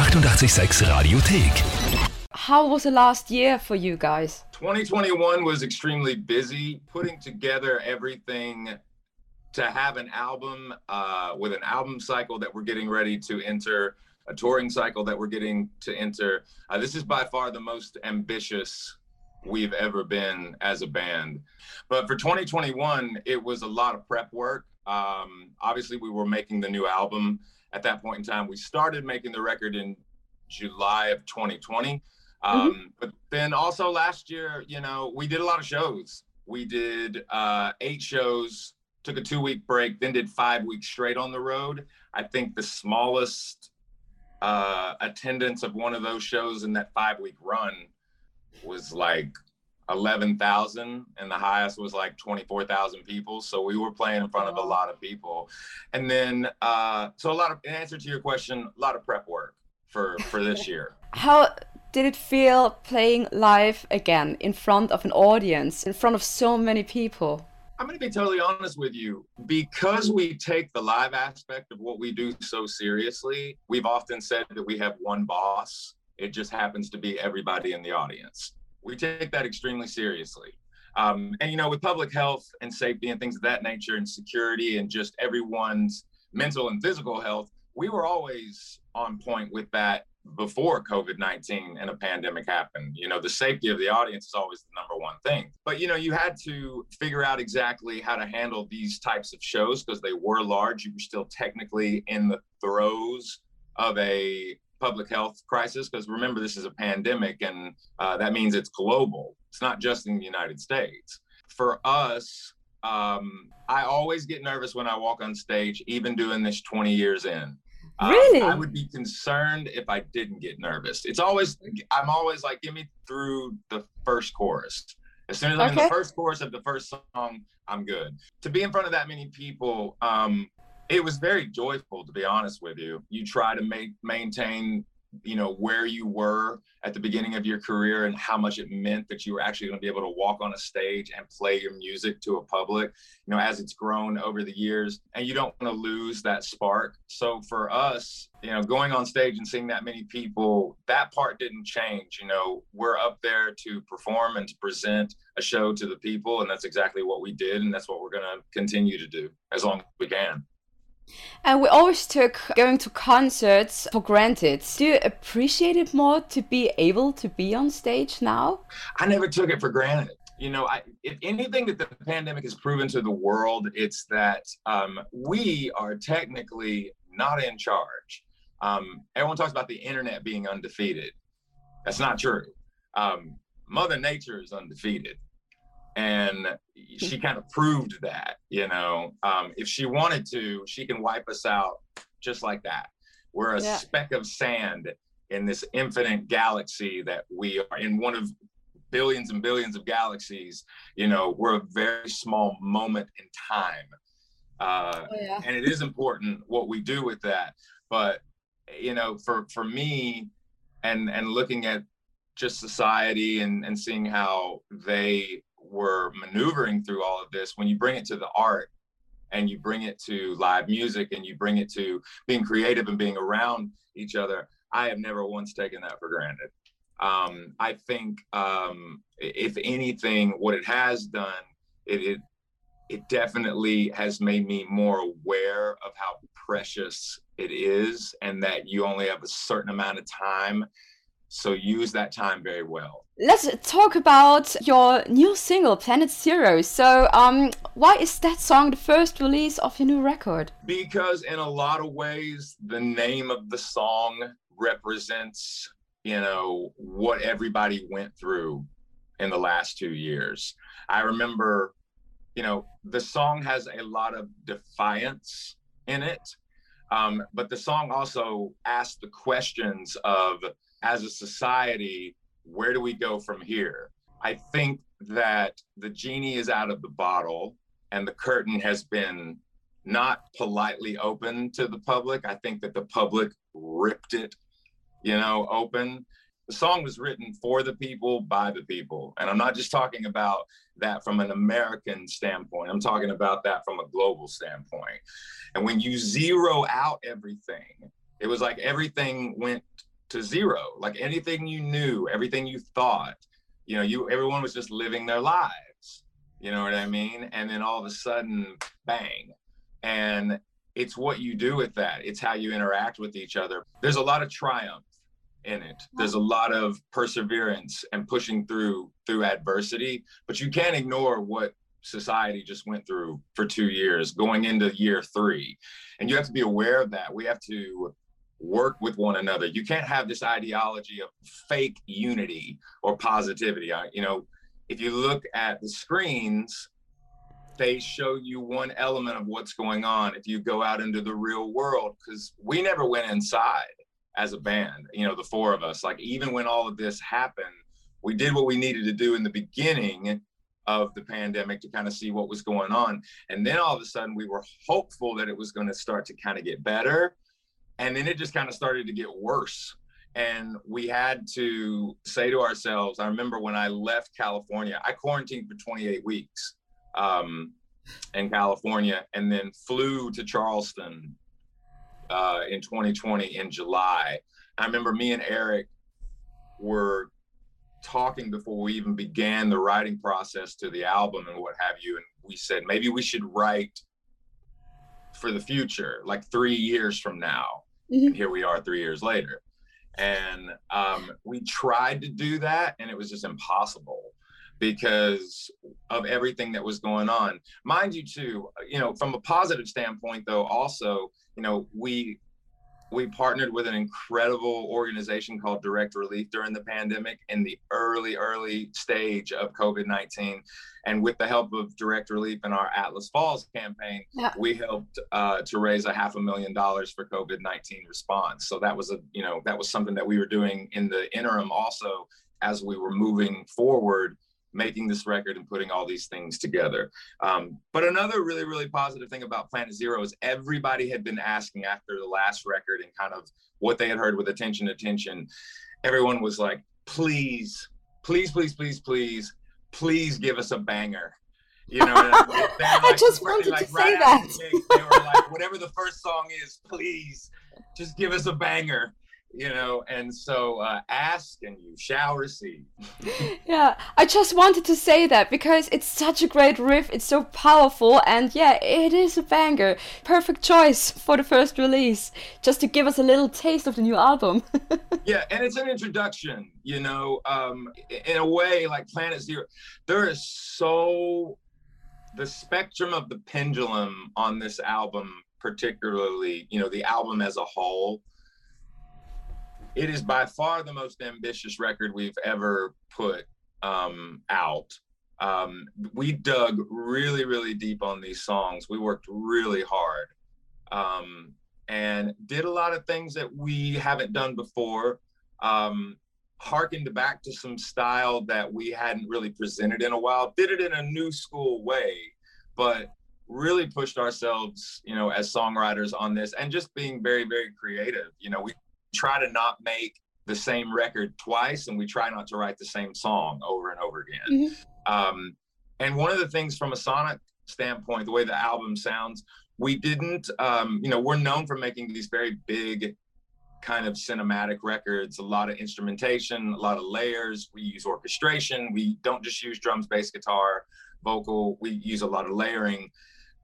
886 Radiothek. How was the last year for you guys? 2021 was extremely busy putting together everything to have an album uh, with an album cycle that we're getting ready to enter, a touring cycle that we're getting to enter. Uh, this is by far the most ambitious we've ever been as a band. But for 2021, it was a lot of prep work. Um, obviously, we were making the new album at that point in time. We started making the record in July of 2020. Um, mm-hmm. But then also last year, you know, we did a lot of shows. We did uh, eight shows, took a two week break, then did five weeks straight on the road. I think the smallest uh, attendance of one of those shows in that five week run was like 11,000 and the highest was like 24,000 people. So we were playing in front of a lot of people. And then, uh, so a lot of, in answer to your question, a lot of prep work for, for this year. How did it feel playing live again in front of an audience, in front of so many people? I'm going to be totally honest with you. Because we take the live aspect of what we do so seriously, we've often said that we have one boss. It just happens to be everybody in the audience. We take that extremely seriously. Um, and, you know, with public health and safety and things of that nature and security and just everyone's mental and physical health, we were always on point with that before COVID 19 and a pandemic happened. You know, the safety of the audience is always the number one thing. But, you know, you had to figure out exactly how to handle these types of shows because they were large. You were still technically in the throes of a public health crisis because remember, this is a pandemic and uh, that means it's global, it's not just in the United States. For us, um, I always get nervous when I walk on stage, even doing this 20 years in. Um, really? I would be concerned if I didn't get nervous. It's always, I'm always like, give me through the first chorus. As soon as I'm okay. in the first chorus of the first song, I'm good. To be in front of that many people, um, it was very joyful, to be honest with you. You try to make maintain you know where you were at the beginning of your career and how much it meant that you were actually going to be able to walk on a stage and play your music to a public you know as it's grown over the years and you don't want to lose that spark. So for us you know going on stage and seeing that many people that part didn't change you know. We're up there to perform and to present a show to the people and that's exactly what we did and that's what we're going to continue to do as long as we can and we always took going to concerts for granted. Do you appreciate it more to be able to be on stage now? I never took it for granted. You know, I, if anything that the pandemic has proven to the world, it's that um, we are technically not in charge. Um, everyone talks about the internet being undefeated. That's not true. Um, Mother Nature is undefeated and she kind of proved that you know um, if she wanted to she can wipe us out just like that we're a yeah. speck of sand in this infinite galaxy that we are in one of billions and billions of galaxies you know we're a very small moment in time uh, oh, yeah. and it is important what we do with that but you know for for me and and looking at just society and and seeing how they were maneuvering through all of this, when you bring it to the art and you bring it to live music and you bring it to being creative and being around each other, I have never once taken that for granted. Um, I think, um, if anything, what it has done, it, it it definitely has made me more aware of how precious it is, and that you only have a certain amount of time so use that time very well. Let's talk about your new single, Planet Zero. So, um, why is that song the first release of your new record? Because in a lot of ways, the name of the song represents, you know, what everybody went through in the last two years. I remember, you know, the song has a lot of defiance in it, um, but the song also asks the questions of as a society, where do we go from here? I think that the genie is out of the bottle and the curtain has been not politely open to the public. I think that the public ripped it, you know, open. The song was written for the people, by the people. And I'm not just talking about that from an American standpoint, I'm talking about that from a global standpoint. And when you zero out everything, it was like everything went to zero. Like anything you knew, everything you thought, you know, you everyone was just living their lives. You know what I mean? And then all of a sudden, bang. And it's what you do with that. It's how you interact with each other. There's a lot of triumph in it. There's a lot of perseverance and pushing through through adversity, but you can't ignore what society just went through for 2 years going into year 3. And you have to be aware of that. We have to work with one another. You can't have this ideology of fake unity or positivity. I, you know, if you look at the screens, they show you one element of what's going on. If you go out into the real world, because we never went inside as a band, you know, the four of us, like even when all of this happened, we did what we needed to do in the beginning of the pandemic to kind of see what was going on. And then all of a sudden we were hopeful that it was going to start to kind of get better and then it just kind of started to get worse. And we had to say to ourselves i remember when i left california i quarantined for 28 weeks um, in california and then flew to charleston uh, in 2020 in july. I remember me and eric were talking before we even began the writing process to the album and what have you and we said maybe we should write for the future like three years from now Mm-hmm. Here we are three years later. And um, we tried to do that, and it was just impossible because of everything that was going on. Mind you, too, you know, from a positive standpoint, though, also, you know, we we partnered with an incredible organization called Direct Relief during the pandemic in the early, early stage of COVID 19. And with the help of Direct Relief and our Atlas Falls campaign, yeah. we helped uh, to raise a half a million dollars for COVID 19 response. So that was a, you know, that was something that we were doing in the interim also as we were moving forward making this record and putting all these things together. Um, but another really, really positive thing about Planet Zero is everybody had been asking after the last record and kind of what they had heard with attention, attention. Everyone was like, please, please, please, please, please, please give us a banger. You know, like, I just wanted like, to right say that. they were like, whatever the first song is, please just give us a banger you know and so uh, ask and you shall receive. Yeah i just wanted to say that because it's such a great riff it's so powerful and yeah it is a banger. Perfect choice for the first release just to give us a little taste of the new album. Yeah and it's an introduction you know um in a way like planet zero there is so the spectrum of the pendulum on this album particularly you know the album as a whole it is by far the most ambitious record we've ever put um, out. Um, we dug really, really deep on these songs. We worked really hard um, and did a lot of things that we haven't done before. Um, harkened back to some style that we hadn't really presented in a while. Did it in a new school way, but really pushed ourselves, you know, as songwriters on this and just being very, very creative. You know, we try to not make the same record twice and we try not to write the same song over and over again. Mm-hmm. Um, and one of the things from a sonic standpoint, the way the album sounds, we didn't, um, you know, we're known for making these very big kind of cinematic records, a lot of instrumentation, a lot of layers. We use orchestration. We don't just use drums, bass, guitar, vocal. We use a lot of layering.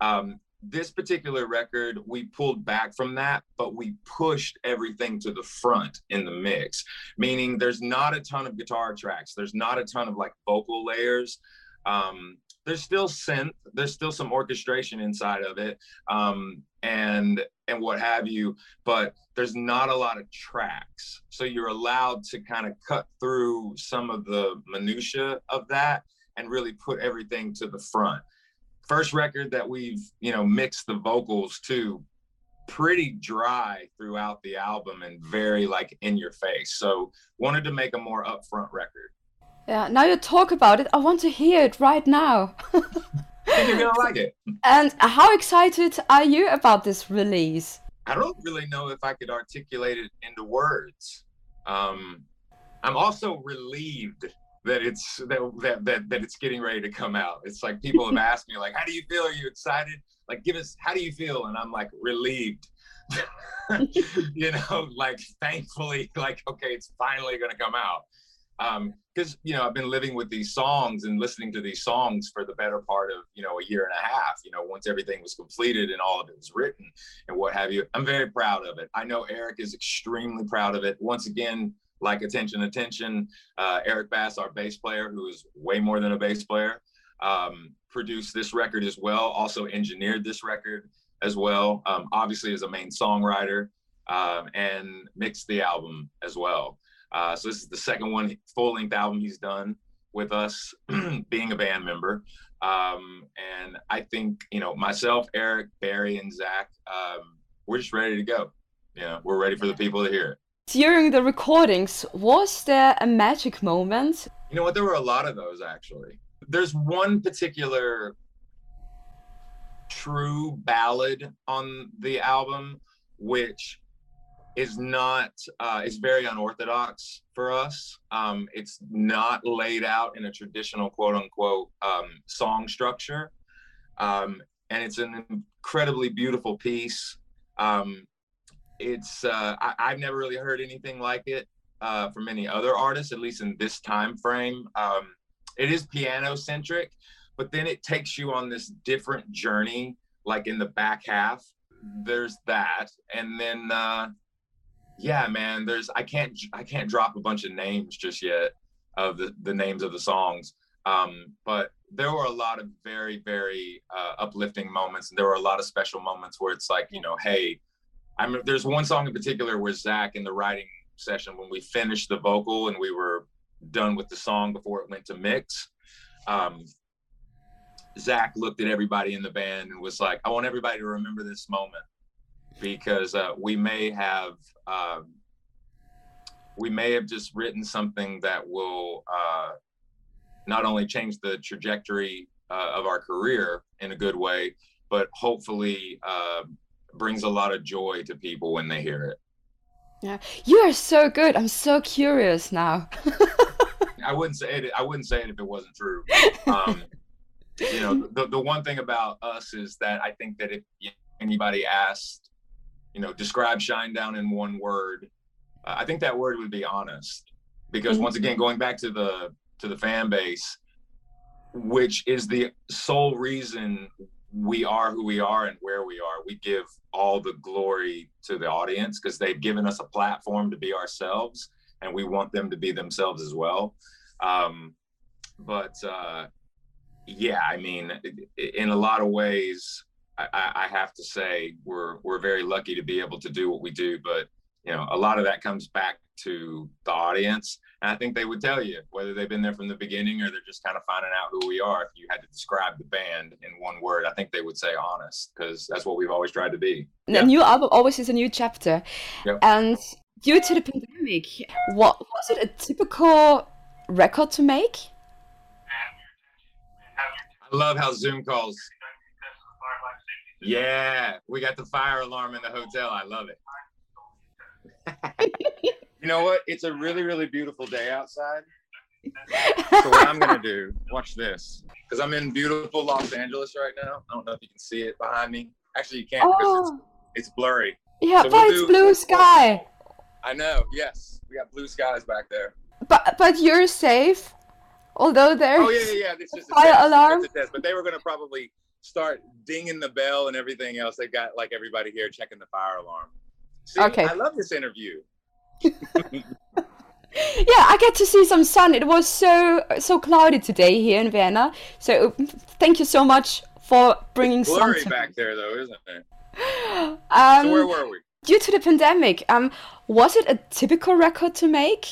Um, this particular record, we pulled back from that, but we pushed everything to the front in the mix, meaning there's not a ton of guitar tracks, there's not a ton of like vocal layers. Um, there's still synth, there's still some orchestration inside of it, um, and and what have you, but there's not a lot of tracks. So you're allowed to kind of cut through some of the minutia of that and really put everything to the front first record that we've you know mixed the vocals to pretty dry throughout the album and very like in your face. So wanted to make a more upfront record. Yeah now you talk about it i want to hear it right now. And you're gonna like it. And how excited are you about this release? I don't really know if i could articulate it into words. Um i'm also relieved that it's that, that that that it's getting ready to come out. It's like people have asked me like, "How do you feel? Are you excited?" Like, give us how do you feel? And I'm like relieved you know, like thankfully, like, okay, it's finally going to come out. Because, um, you know, I've been living with these songs and listening to these songs for the better part of, you know, a year and a half, you know, once everything was completed and all of it was written and what have you. I'm very proud of it. I know Eric is extremely proud of it. Once again, like attention, attention, uh, Eric Bass, our bass player, who is way more than a bass player, um, produced this record as well, also engineered this record as well, um, obviously as a main songwriter, um, and mixed the album as well. Uh, so this is the second one full length album he's done with us, being a band member. Um, and I think you know myself, Eric, Barry, and Zach, um, we're just ready to go. You know, we're ready for the people to hear it. During the recordings, was there a magic moment? You know what? There were a lot of those actually. There's one particular true ballad on the album, which is not uh, it's very unorthodox for us. Um, it's not laid out in a traditional quote unquote um, song structure, um, and it's an incredibly beautiful piece. Um, it's uh, I, have never really heard anything like it uh, from any other artists, at least in this time frame. Um, it is piano centric, but then it takes you on this different journey like in the back half there's that and then uh yeah man there's i can't i can't drop a bunch of names just yet of the the names of the songs um but there were a lot of very very uh, uplifting moments and there were a lot of special moments where it's like you know hey i'm there's one song in particular where zach in the writing session when we finished the vocal and we were done with the song before it went to mix um Zach looked at everybody in the band and was like, I want everybody to remember this moment because uh, we may have um, we may have just written something that will uh, not only change the trajectory uh, of our career in a good way, but hopefully uh, brings a lot of joy to people when they hear it. Yeah, you are so good. I'm so curious now. I wouldn't say it. I wouldn't say it if it wasn't true. Um, you know, the, the one thing about us is that I think that if anybody asked, you know, describe Shinedown in one word, uh, I think that word would be honest. Because once again, going back to the to the fan base, which is the sole reason we are who we are and where we are. We give all the glory to the audience because they've given us a platform to be ourselves, and we want them to be themselves as well. Um, but uh, yeah, I mean, in a lot of ways, I, I, have to say we're we're very lucky to be able to do what we do. But you know, a lot of that comes back to the audience, and I think they would tell you whether they've been there from the beginning or they're just kind of finding out who we are. If you had to describe the band in one word, I think they would say honest, because that's what we've always tried to be. The yeah. new album always is a new chapter, yep. and due to the pandemic, what was it a typical record to make? I love how Zoom calls. Yeah, we got the fire alarm in the hotel. I love it. you know what? It's a really, really beautiful day outside. So what I'm gonna do, watch this, because I'm in beautiful Los Angeles right now. I don't know if you can see it behind me. Actually, you can't because it's, oh. it's blurry. Yeah, so but we'll it's do, blue sky. I know. Yes, we got blue skies back there. But but you're safe. Although there's oh yeah yeah yeah, it's just a fire test. alarm. It's a test. But they were gonna probably start dinging the bell and everything else. They got like everybody here checking the fire alarm. See, okay. I love this interview. yeah, I get to see some sun. It was so so cloudy today here in Vienna. So thank you so much for bringing it's blurry sun. back there, though, isn't it? Um, so where were we? Due to the pandemic, um, was it a typical record to make,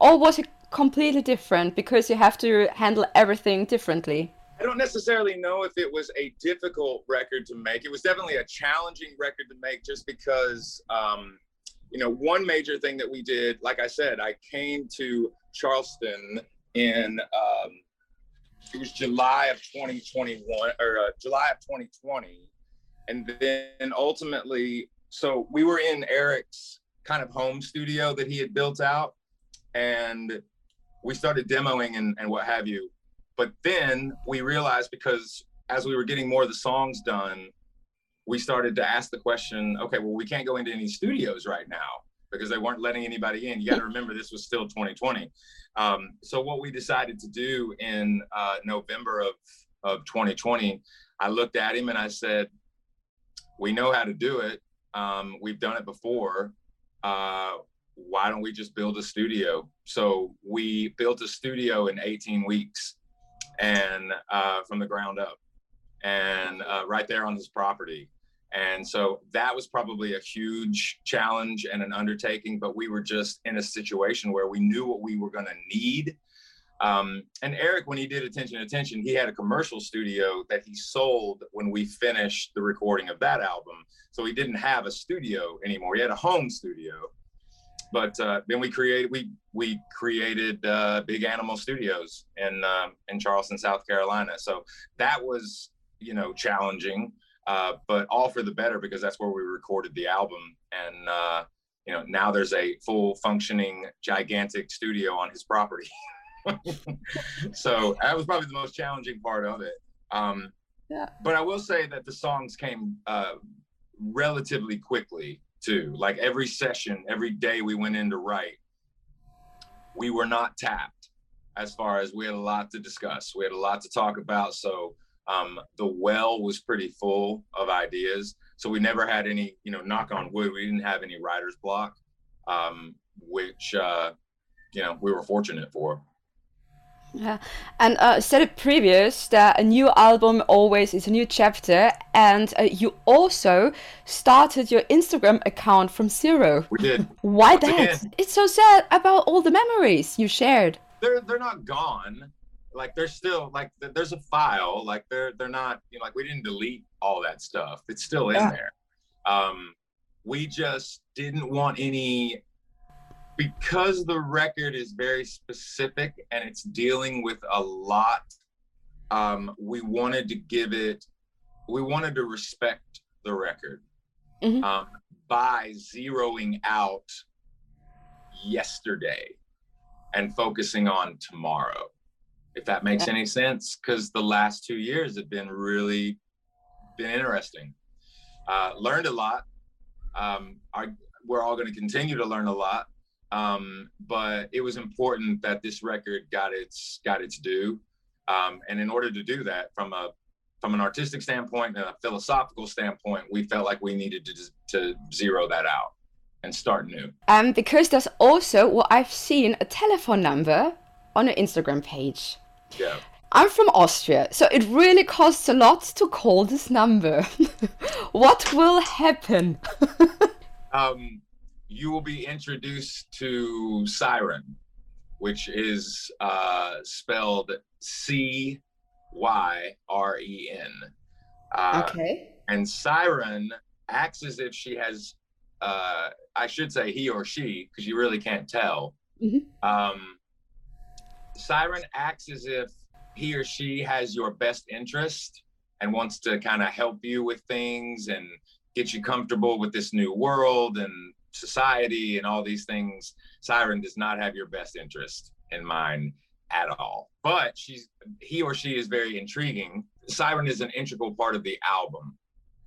or was it completely different because you have to handle everything differently? I don't necessarily know if it was a difficult record to make. It was definitely a challenging record to make just because, um, you know, one major thing that we did, like I said, I came to Charleston in, um, it was July of 2021 or uh, July of 2020. And then ultimately, so we were in Eric's kind of home studio that he had built out. And we started demoing and, and what have you. But then we realized because as we were getting more of the songs done, we started to ask the question, okay, well, we can't go into any studios right now because they weren't letting anybody in. You got to remember this was still 2020. Um, so what we decided to do in uh, November of of 2020, I looked at him and I said, "We know how to do it. Um, we've done it before. Uh, why don't we just build a studio?" So we built a studio in 18 weeks, and uh, from the ground up, and uh, right there on his property. And so that was probably a huge challenge and an undertaking, but we were just in a situation where we knew what we were going to need. Um, and Eric, when he did Attention Attention, he had a commercial studio that he sold when we finished the recording of that album. So he didn't have a studio anymore. He had a home studio. But uh, then we created we we created uh, Big Animal Studios in uh, in Charleston, South Carolina. So that was you know challenging uh, but all for the better because that's where we recorded the album. And uh, you know, now there's a full functioning, gigantic studio on his property. so that was probably the most challenging part of it. Um, yeah. But I will say that the songs came uh, relatively quickly too. Like every session, every day we went in to write, we were not tapped as far as we had a lot to discuss. We had a lot to talk about. So um, the well was pretty full of ideas. So we never had any, you know, knock on wood, we didn't have any writer's block, um, which, uh, you know, we were fortunate for. Yeah, and uh, said it previous that a new album always is a new chapter, and uh, you also started your Instagram account from zero. We did. Why Once that? Again. It's so sad about all the memories you shared. They're they're not gone like there's still like there's a file like they're they're not you know like we didn't delete all that stuff it's still in yeah. there um we just didn't want any because the record is very specific and it's dealing with a lot um we wanted to give it we wanted to respect the record mm-hmm. um by zeroing out yesterday and focusing on tomorrow if that makes yeah. any sense because the last two years have been really been interesting. Uh, learned a lot. Um, our, we're all going to continue to learn a lot um, but it was important that this record got its got its due. Um, and in order to do that from a from an artistic standpoint and a philosophical standpoint we felt like we needed to to zero that out and start new. Um because there's also what i've seen a telephone number on an Instagram page. Yeah. I'm from Austria, so it really costs a lot to call this number. what will happen? um, you will be introduced to Cyren, which is uh, spelled C Y R E N. Uh, okay. And Cyren acts as if she has, uh, I should say he or she, because you really can't tell. Mm-hmm. Um, Cyren acts as if he or she has your best interest and wants to kind of help you with things and get you comfortable with this new world and society and all these things. Cyren does not have your best interest in mind at all. But she's he or she is very intriguing. Cyren is an integral part of the album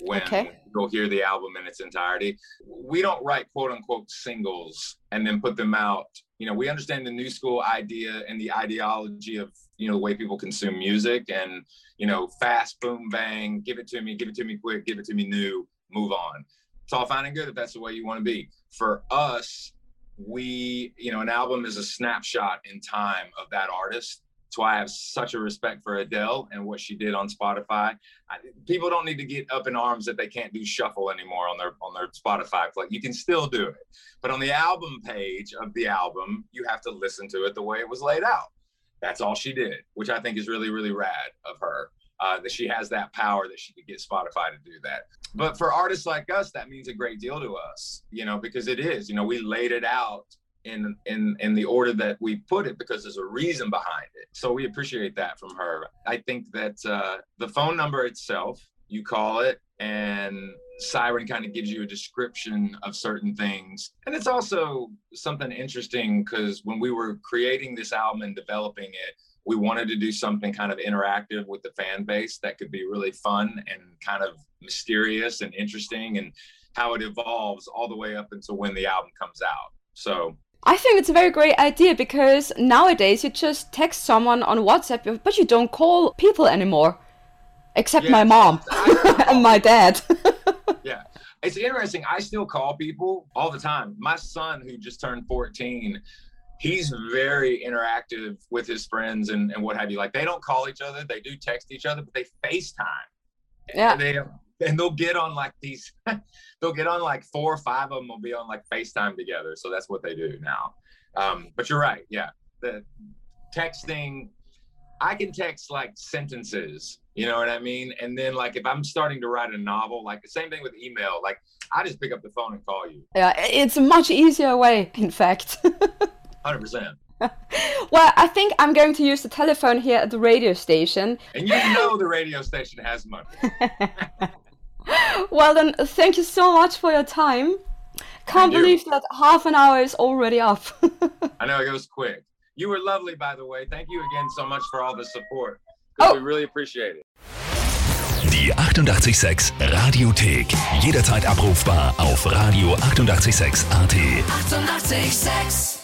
when okay. you'll hear the album in its entirety. We don't write quote unquote singles and then put them out. You know, we understand the new school idea and the ideology of, you know, the way people consume music and, you know, fast, boom, bang, give it to me, give it to me quick, give it to me new, move on. It's all fine and good if that's the way you want to be. For us, we, you know, an album is a snapshot in time of that artist that's why I have such a respect for Adele and what she did on Spotify. I, people don't need to get up in arms that they can't do shuffle anymore on their on their Spotify play. You can still do it, but on the album page of the album, you have to listen to it the way it was laid out. That's all she did, which I think is really really rad of her. Uh, that she has that power that she could get Spotify to do that. But for artists like us, that means a great deal to us, you know, because it is, you know, we laid it out in in in the order that we put it because there's a reason behind it. So we appreciate that from her. I think that uh, the phone number itself, you call it, and Cyren kind of gives you a description of certain things. And it's also something interesting because when we were creating this album and developing it, we wanted to do something kind of interactive with the fan base that could be really fun and kind of mysterious and interesting and how it evolves all the way up until when the album comes out. So I think it's a very great idea because nowadays you just text someone on WhatsApp, but you don't call people anymore, except my mom and my dad. yeah, it's interesting. I still call people all the time. My son, who just turned 14, he's very interactive with his friends and, and what have you. Like they don't call each other, they do text each other, but they FaceTime. Yeah. And they and they'll get on like these they'll get on like four or five of them will be on like FaceTime together. So that's what they do now. Um, but you're right, yeah. The texting I can text like sentences, you know what I mean? And then like if I'm starting to write a novel, like the same thing with email, like I just pick up the phone and call you. Yeah, it's a much easier way, in fact. Hundred percent. Well, I think I'm going to use the telephone here at the radio station. And you know the radio station has money. well, then, thank you so much for your time. Can't believe that half an hour is already up. I know it goes quick. You were lovely, by the way. Thank you again so much for all the support. Oh. We really appreciate it. Die 886 Radiothek. Jederzeit abrufbar auf radio886.at. 886!